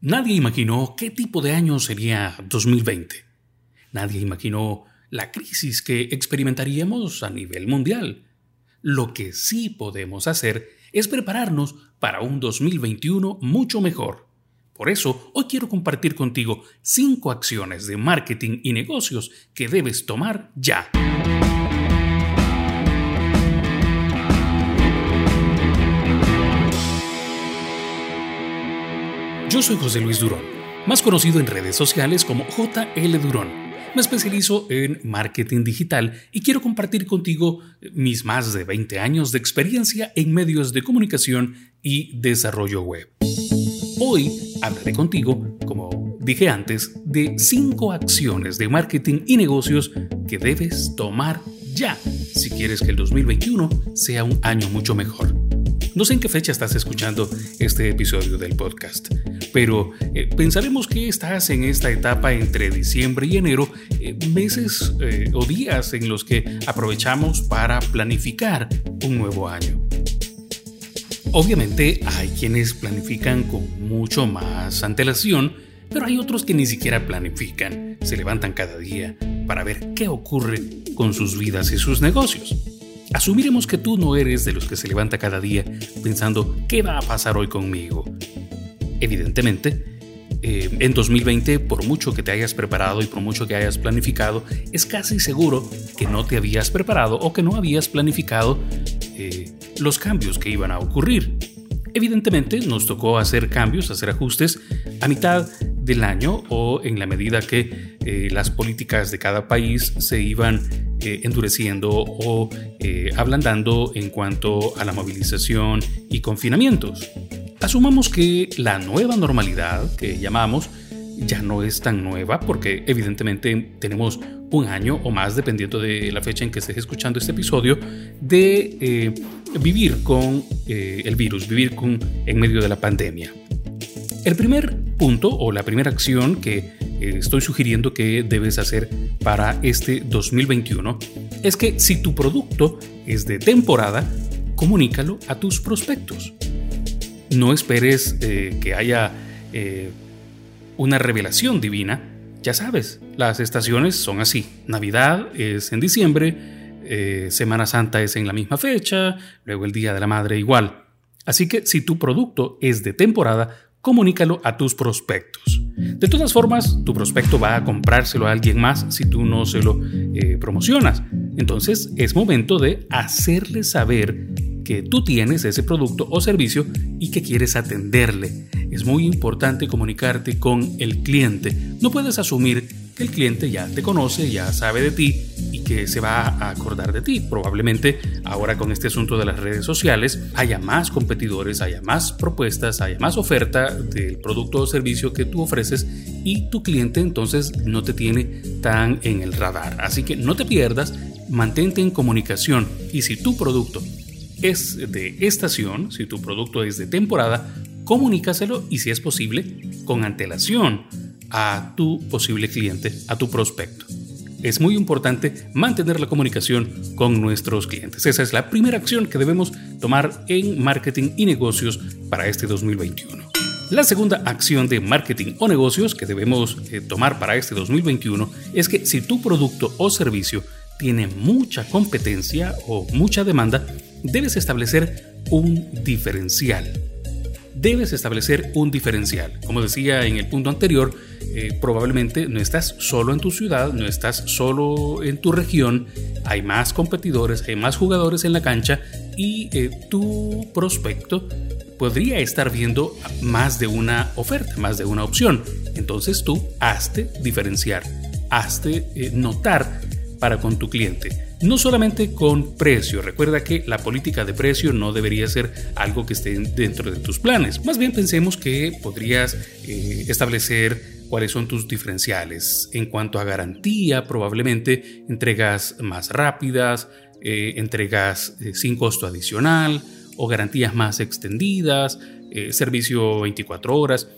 Nadie imaginó qué tipo de año sería 2020. Nadie imaginó la crisis que experimentaríamos a nivel mundial. Lo que sí podemos hacer es prepararnos para un 2021 mucho mejor. Por eso, hoy quiero compartir contigo cinco acciones de marketing y negocios que debes tomar ya. Yo soy José Luis Durón, más conocido en redes sociales como JL Durón. Me especializo en marketing digital y quiero compartir contigo mis más de 20 años de experiencia en medios de comunicación y desarrollo web. Hoy hablaré contigo, como dije antes, de 5 acciones de marketing y negocios que debes tomar ya si quieres que el 2021 sea un año mucho mejor. No sé en qué fecha estás escuchando este episodio del podcast, pero eh, pensaremos que estás en esta etapa entre diciembre y enero, eh, meses eh, o días en los que aprovechamos para planificar un nuevo año. Obviamente hay quienes planifican con mucho más antelación, pero hay otros que ni siquiera planifican, se levantan cada día para ver qué ocurre con sus vidas y sus negocios. Asumiremos que tú no eres de los que se levanta cada día pensando qué va a pasar hoy conmigo. Evidentemente, eh, en 2020, por mucho que te hayas preparado y por mucho que hayas planificado, es casi seguro que no te habías preparado o que no habías planificado eh, los cambios que iban a ocurrir. Evidentemente, nos tocó hacer cambios, hacer ajustes a mitad del año o en la medida que eh, las políticas de cada país se iban endureciendo o ablandando en cuanto a la movilización y confinamientos. Asumamos que la nueva normalidad que llamamos ya no es tan nueva porque evidentemente tenemos un año o más, dependiendo de la fecha en que estés escuchando este episodio, de vivir con el virus, vivir con, en medio de la pandemia. El primer punto o la primera acción que eh, estoy sugiriendo que debes hacer para este 2021 es que si tu producto es de temporada, comunícalo a tus prospectos. No esperes eh, que haya eh, una revelación divina. Ya sabes, las estaciones son así. Navidad es en diciembre, Semana Santa es en la misma fecha, luego el Día de la Madre igual. Así que si tu producto es de temporada, comunícalo a tus prospectos. De todas formas, tu prospecto va a comprárselo a alguien más si tú no se lo eh, promocionas. Entonces es momento de hacerle saber que tú tienes ese producto o servicio y que quieres atenderle. Es muy importante comunicarte con el cliente. No puedes asumir que el cliente ya te conoce, ya sabe de ti y que se va a acordar de ti. Probablemente ahora con este asunto de las redes sociales haya más competidores, haya más propuestas, haya más oferta del producto o servicio que tú ofreces y tu cliente entonces no te tiene tan en el radar. Así que no te pierdas, mantente en comunicación y si tu producto es de estación, si tu producto es de temporada, comunícaselo y si es posible, con antelación a tu posible cliente, a tu prospecto. Es muy importante mantener la comunicación con nuestros clientes. Esa es la primera acción que debemos tomar en marketing y negocios para este 2021. La segunda acción de marketing o negocios que debemos eh, tomar para este 2021 es que si tu producto o servicio tiene mucha competencia o mucha demanda, debes establecer un diferencial. Debes establecer un diferencial. Como decía en el punto anterior, eh, probablemente no estás solo en tu ciudad, no estás solo en tu región, hay más competidores, hay más jugadores en la cancha y eh, tu prospecto podría estar viendo más de una oferta, más de una opción. Entonces tú hazte diferenciar, hazte eh, notar para con tu cliente. No solamente con precio, recuerda que la política de precio no debería ser algo que esté dentro de tus planes. Más bien pensemos que podrías eh, establecer cuáles son tus diferenciales. En cuanto a garantía, probablemente entregas más rápidas, eh, entregas eh, sin costo adicional o garantías más extendidas, servicio 24 horas.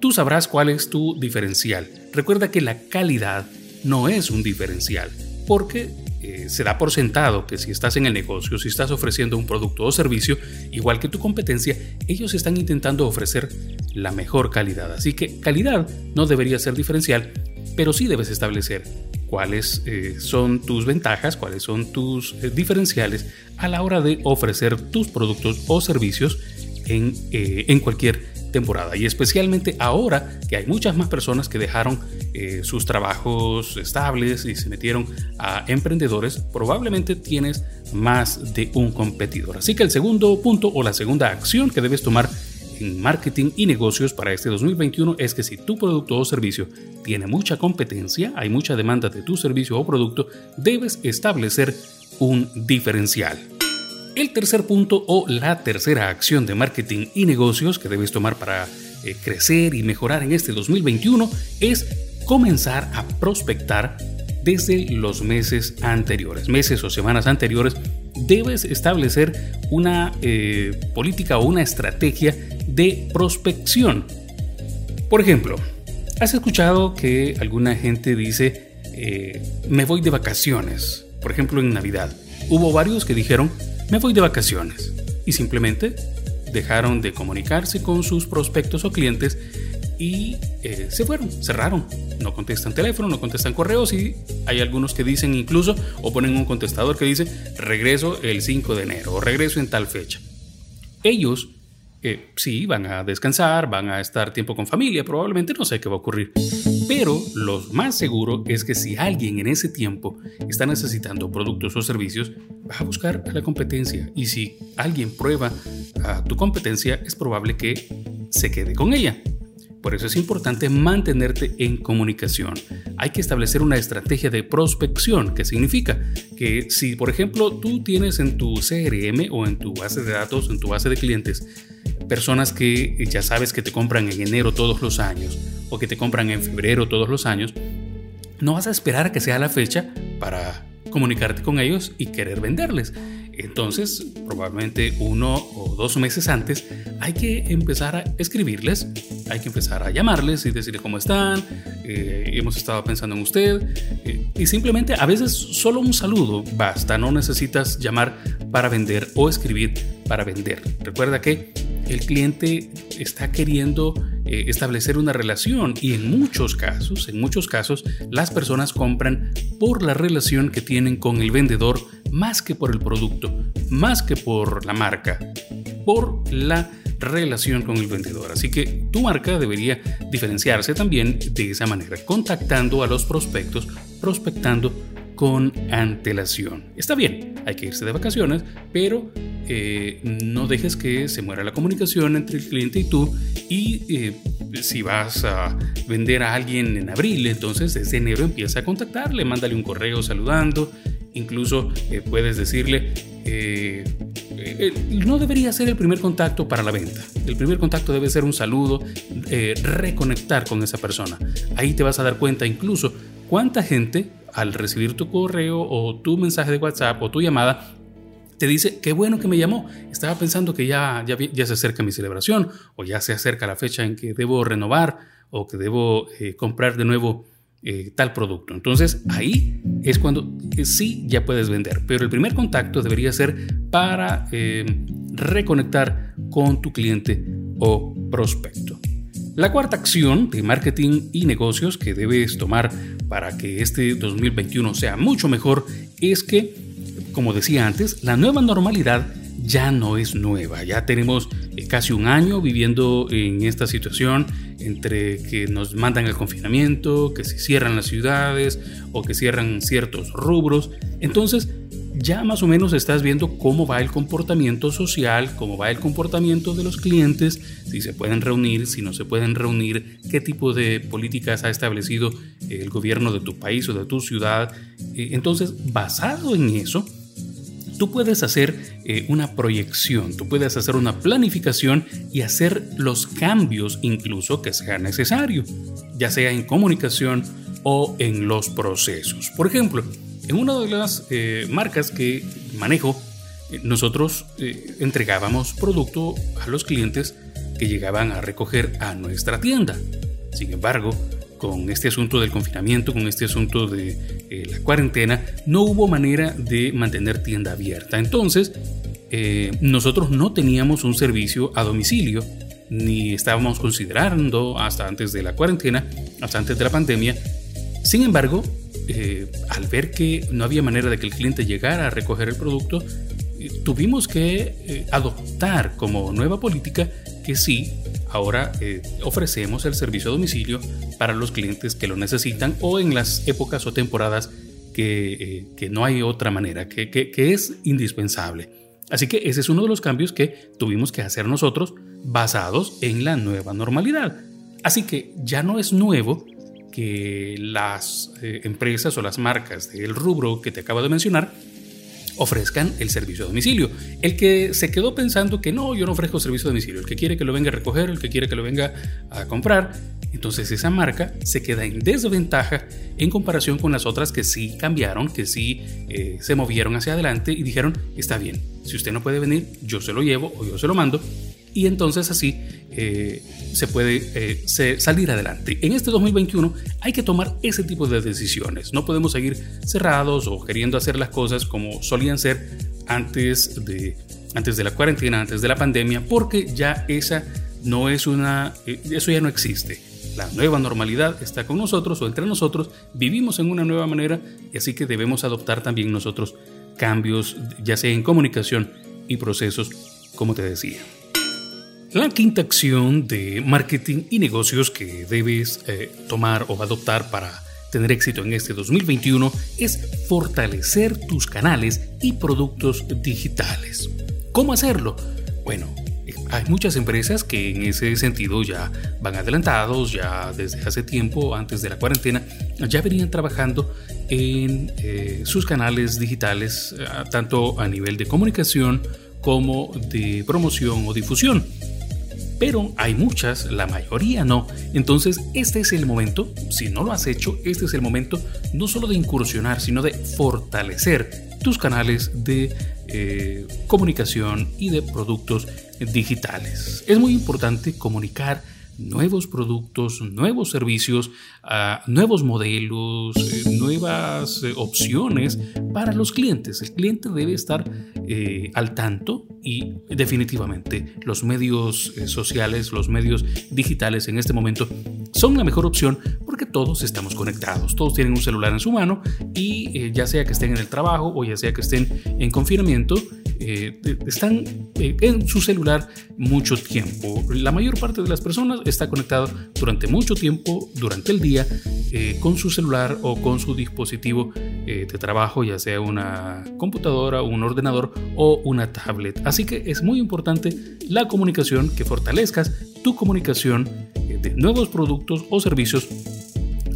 Tú sabrás cuál es tu diferencial. Recuerda que la calidad no es un diferencial porque eh, se da por sentado que si estás en el negocio, si estás ofreciendo un producto o servicio, igual que tu competencia, ellos están intentando ofrecer la mejor calidad. Así que calidad no debería ser diferencial, pero sí debes establecer cuáles eh, son tus ventajas, cuáles son tus eh, diferenciales a la hora de ofrecer tus productos o servicios en, en cualquier temporada y especialmente ahora que hay muchas más personas que dejaron eh, sus trabajos estables y se metieron a emprendedores, probablemente tienes más de un competidor. Así que el segundo punto o la segunda acción que debes tomar en marketing y negocios para este 2021 es que si tu producto o servicio tiene mucha competencia, hay mucha demanda de tu servicio o producto, debes establecer un diferencial. El tercer punto o la tercera acción de marketing y negocios que debes tomar para eh, crecer y mejorar en este 2021 es comenzar a prospectar desde los meses anteriores, meses o semanas anteriores. Debes establecer una eh, política o una estrategia de prospección. Por ejemplo, ¿has escuchado que alguna gente dice, eh, me voy de vacaciones? Por ejemplo, en Navidad. Hubo varios que dijeron, me voy de vacaciones. Y simplemente dejaron de comunicarse con sus prospectos o clientes y eh, se fueron, cerraron. No contestan teléfono, no contestan correos y hay algunos que dicen incluso o ponen un contestador que dice regreso el 5 de enero o regreso en tal fecha. Ellos eh, sí van a descansar, van a estar tiempo con familia, probablemente no sé qué va a ocurrir. Pero lo más seguro es que si alguien en ese tiempo está necesitando productos o servicios, va a buscar a la competencia. Y si alguien prueba a tu competencia, es probable que se quede con ella. Por eso es importante mantenerte en comunicación. Hay que establecer una estrategia de prospección, que significa que si, por ejemplo, tú tienes en tu CRM o en tu base de datos, en tu base de clientes, personas que ya sabes que te compran en enero todos los años o que te compran en febrero todos los años, no vas a esperar a que sea la fecha para comunicarte con ellos y querer venderles. Entonces, probablemente uno o dos meses antes, hay que empezar a escribirles, hay que empezar a llamarles y decirles cómo están, eh, hemos estado pensando en usted, eh, y simplemente a veces solo un saludo basta, no necesitas llamar para vender o escribir para vender. Recuerda que el cliente está queriendo eh, establecer una relación y en muchos casos, en muchos casos, las personas compran por la relación que tienen con el vendedor más que por el producto, más que por la marca, por la relación con el vendedor. Así que tu marca debería diferenciarse también de esa manera, contactando a los prospectos, prospectando con antelación. Está bien, hay que irse de vacaciones, pero eh, no dejes que se muera la comunicación entre el cliente y tú y eh, si vas a vender a alguien en abril, entonces desde enero empieza a contactarle, mándale un correo saludando, incluso eh, puedes decirle, no debería ser el primer contacto para la venta, el primer contacto debe ser un saludo, reconectar con esa persona. Ahí te vas a dar cuenta incluso cuánta gente al recibir tu correo o tu mensaje de WhatsApp o tu llamada te dice, qué bueno que me llamó, estaba pensando que ya, ya, se acerca mi celebración o ya se acerca la fecha en que debo renovar o que debo eh, comprar de nuevo eh, tal producto. Entonces ahí es cuando eh, sí ya puedes vender, pero el primer contacto debería ser para reconectar con tu cliente o prospecto. La cuarta acción de marketing y negocios que debes tomar para que este 2021 sea mucho mejor es que como decía antes, la nueva normalidad ya no es nueva. Ya tenemos eh, casi un año viviendo en esta situación entre que nos mandan el confinamiento, que se cierran las ciudades o que cierran ciertos rubros. Entonces, ya más o menos estás viendo cómo va el comportamiento social, cómo va el comportamiento de los clientes, si se pueden reunir, si no se pueden reunir, qué tipo de políticas ha establecido el gobierno de tu país o de tu ciudad. Eh, entonces, basado en eso, tú puedes hacer eh, una proyección, tú puedes hacer una planificación y hacer los cambios incluso que sea necesario, ya sea en comunicación o en los procesos. Por ejemplo, en una de las eh, marcas que manejo, eh, nosotros entregábamos producto a los clientes que llegaban a recoger a nuestra tienda. Sin embargo, con este asunto del confinamiento, con este asunto de eh, la cuarentena, no hubo manera de mantener tienda abierta. Entonces, eh, nosotros no teníamos un servicio a domicilio, ni estábamos considerando hasta antes de la cuarentena, hasta antes de la pandemia. Sin embargo, eh, al ver que no había manera de que el cliente llegara a recoger el producto, tuvimos que adoptar como nueva política que sí, ahora ofrecemos el servicio a domicilio para los clientes que lo necesitan o en las épocas o temporadas que, eh, no hay otra manera, que, que, es indispensable. Así que ese es uno de los cambios que tuvimos que hacer nosotros basados en la nueva normalidad. Así que ya no es nuevo que las eh, empresas o las marcas del rubro que te acabo de mencionar ofrezcan el servicio a domicilio. El que se quedó pensando que no, yo no ofrezco servicio a domicilio, el que quiere que lo venga a recoger, el que quiere que lo venga a comprar, entonces esa marca se queda en desventaja en comparación con las otras que sí cambiaron, que sí eh, se movieron hacia adelante y dijeron, está bien, si usted no puede venir, yo se lo llevo o yo se lo mando. Y entonces así eh, se puede eh, salir adelante. En este 2021 hay que tomar ese tipo de decisiones. No podemos seguir cerrados o queriendo hacer las cosas como solían ser antes de, antes de la cuarentena, antes de la pandemia, porque ya esa no es una, eso ya no existe la nueva normalidad está con nosotros o entre nosotros, vivimos en una nueva manera y así que debemos adoptar también nosotros cambios, ya sea en comunicación y procesos, como te decía. La quinta acción de marketing y negocios que debes eh, tomar o adoptar para tener éxito en este 2021 es fortalecer tus canales y productos digitales. ¿Cómo hacerlo? Bueno, hay muchas empresas que en ese sentido ya van adelantados, ya desde hace tiempo, antes de la cuarentena, ya venían trabajando en eh, sus canales digitales, eh, tanto a nivel de comunicación como de promoción o difusión. Pero hay muchas, la mayoría no. Entonces este es el momento, si no lo has hecho, este es el momento no solo de incursionar, sino de fortalecer tus canales de eh, comunicación y de productos digitales. Es muy importante comunicar nuevos productos, nuevos servicios, ah, nuevos modelos, eh, nuevas eh, opciones para los clientes. El cliente debe estar eh, al tanto y definitivamente los medios sociales, los medios digitales en este momento son la mejor opción porque todos estamos conectados, todos tienen un celular en su mano y ya sea que estén en el trabajo o ya sea que estén en confinamiento, están en su celular mucho tiempo. La mayor parte de las personas está conectado durante mucho tiempo, durante el día, eh, con su celular o con su dispositivo eh, de trabajo, ya sea una computadora, un ordenador o una tablet. Así que es muy importante la comunicación, que fortalezcas tu comunicación eh, de nuevos productos o servicios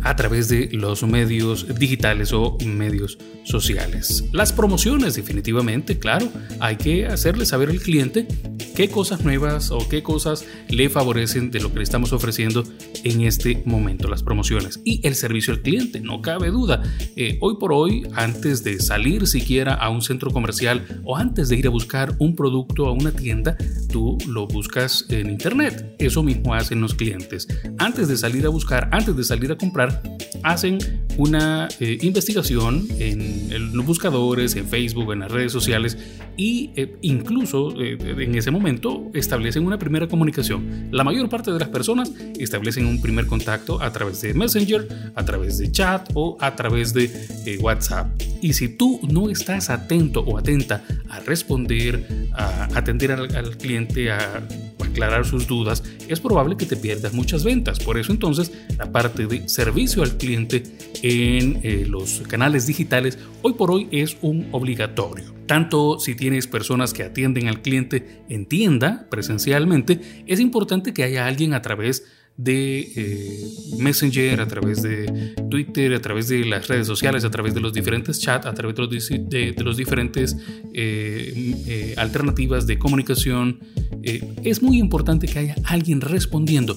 a través de los medios digitales o medios sociales. Las promociones, definitivamente, claro, hay que hacerle saber al cliente qué cosas nuevas o qué cosas le favorecen de lo que le estamos ofreciendo en este momento, las promociones. Y el servicio al cliente, no cabe duda. Eh, hoy por hoy, antes de salir siquiera a un centro comercial o antes de ir a buscar un producto a una tienda, tú lo buscas en internet. Eso mismo hacen los clientes. Antes de salir a buscar, antes de salir a comprar, hacen una eh, investigación en, los buscadores, en Facebook, en las redes sociales y eh, incluso en ese momento establecen una primera comunicación. La mayor parte de las personas establecen un primer contacto a través de Messenger, a través de chat o a través de eh, WhatsApp. Y si tú no estás atento o atenta a responder, a atender al, cliente, a aclarar sus dudas, es probable que te pierdas muchas ventas. Por eso entonces la parte de servicio al cliente en eh, los canales digitales hoy por hoy es un obligatorio. Tanto si tienes personas que atienden al cliente en tienda presencialmente, es importante que haya alguien a través de eh, Messenger, a través de Twitter, a través de las redes sociales, a través de los diferentes chats, a través de los, diferentes eh, eh, alternativas de comunicación. es muy importante que haya alguien respondiendo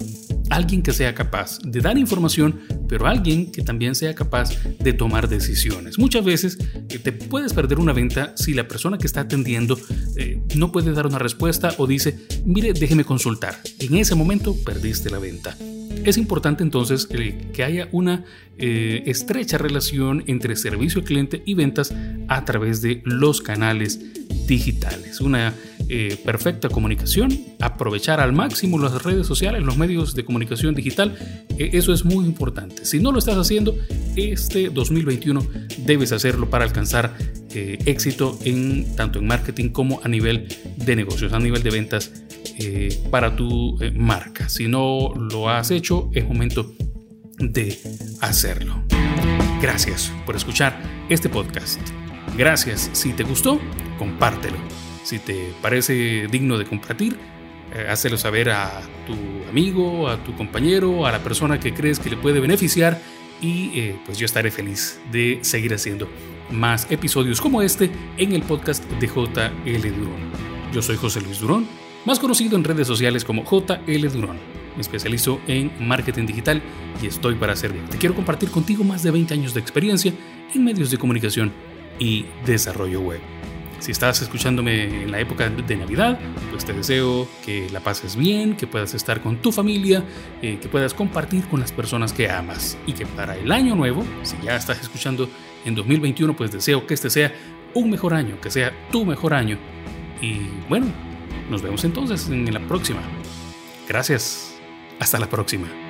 alguien que sea capaz de dar información, pero alguien que también sea capaz de tomar decisiones. Muchas veces eh, te puedes perder una venta si la persona que está atendiendo eh, no puede dar una respuesta o dice, mire, déjeme consultar. En ese momento perdiste la venta. Es importante entonces que haya una eh, estrecha relación entre servicio al cliente y ventas a través de los canales digitales. Una eh, perfecta comunicación, aprovechar al máximo las redes sociales, los medios de comunicación digital, eh, eso es muy importante. Si no lo estás haciendo, este 2021 debes hacerlo para alcanzar éxito en tanto en marketing como a nivel de negocios, a nivel de ventas para tu marca. Si no lo has hecho, es momento de hacerlo. Gracias por escuchar este podcast. Gracias. Si te gustó, compártelo. Si te parece digno de compartir, eh, saber a tu amigo, a tu compañero, a la persona que crees que le puede beneficiar y eh, pues yo estaré feliz de seguir haciendo más episodios como este en el podcast de JL Durón. Yo soy José Luis Durón, más conocido en redes sociales como JL Durón me especializo en marketing digital y estoy para servirte. Quiero compartir contigo más de 20 años de experiencia en medios de comunicación y desarrollo web. Si estás escuchándome en la época de Navidad, pues te deseo que la pases bien, que puedas estar con tu familia, eh, que puedas compartir con las personas que amas y que para el año nuevo, si ya estás escuchando en 2021, pues deseo que este sea un mejor año, que sea tu mejor año. Y bueno, nos vemos entonces en la próxima. Gracias. Hasta la próxima.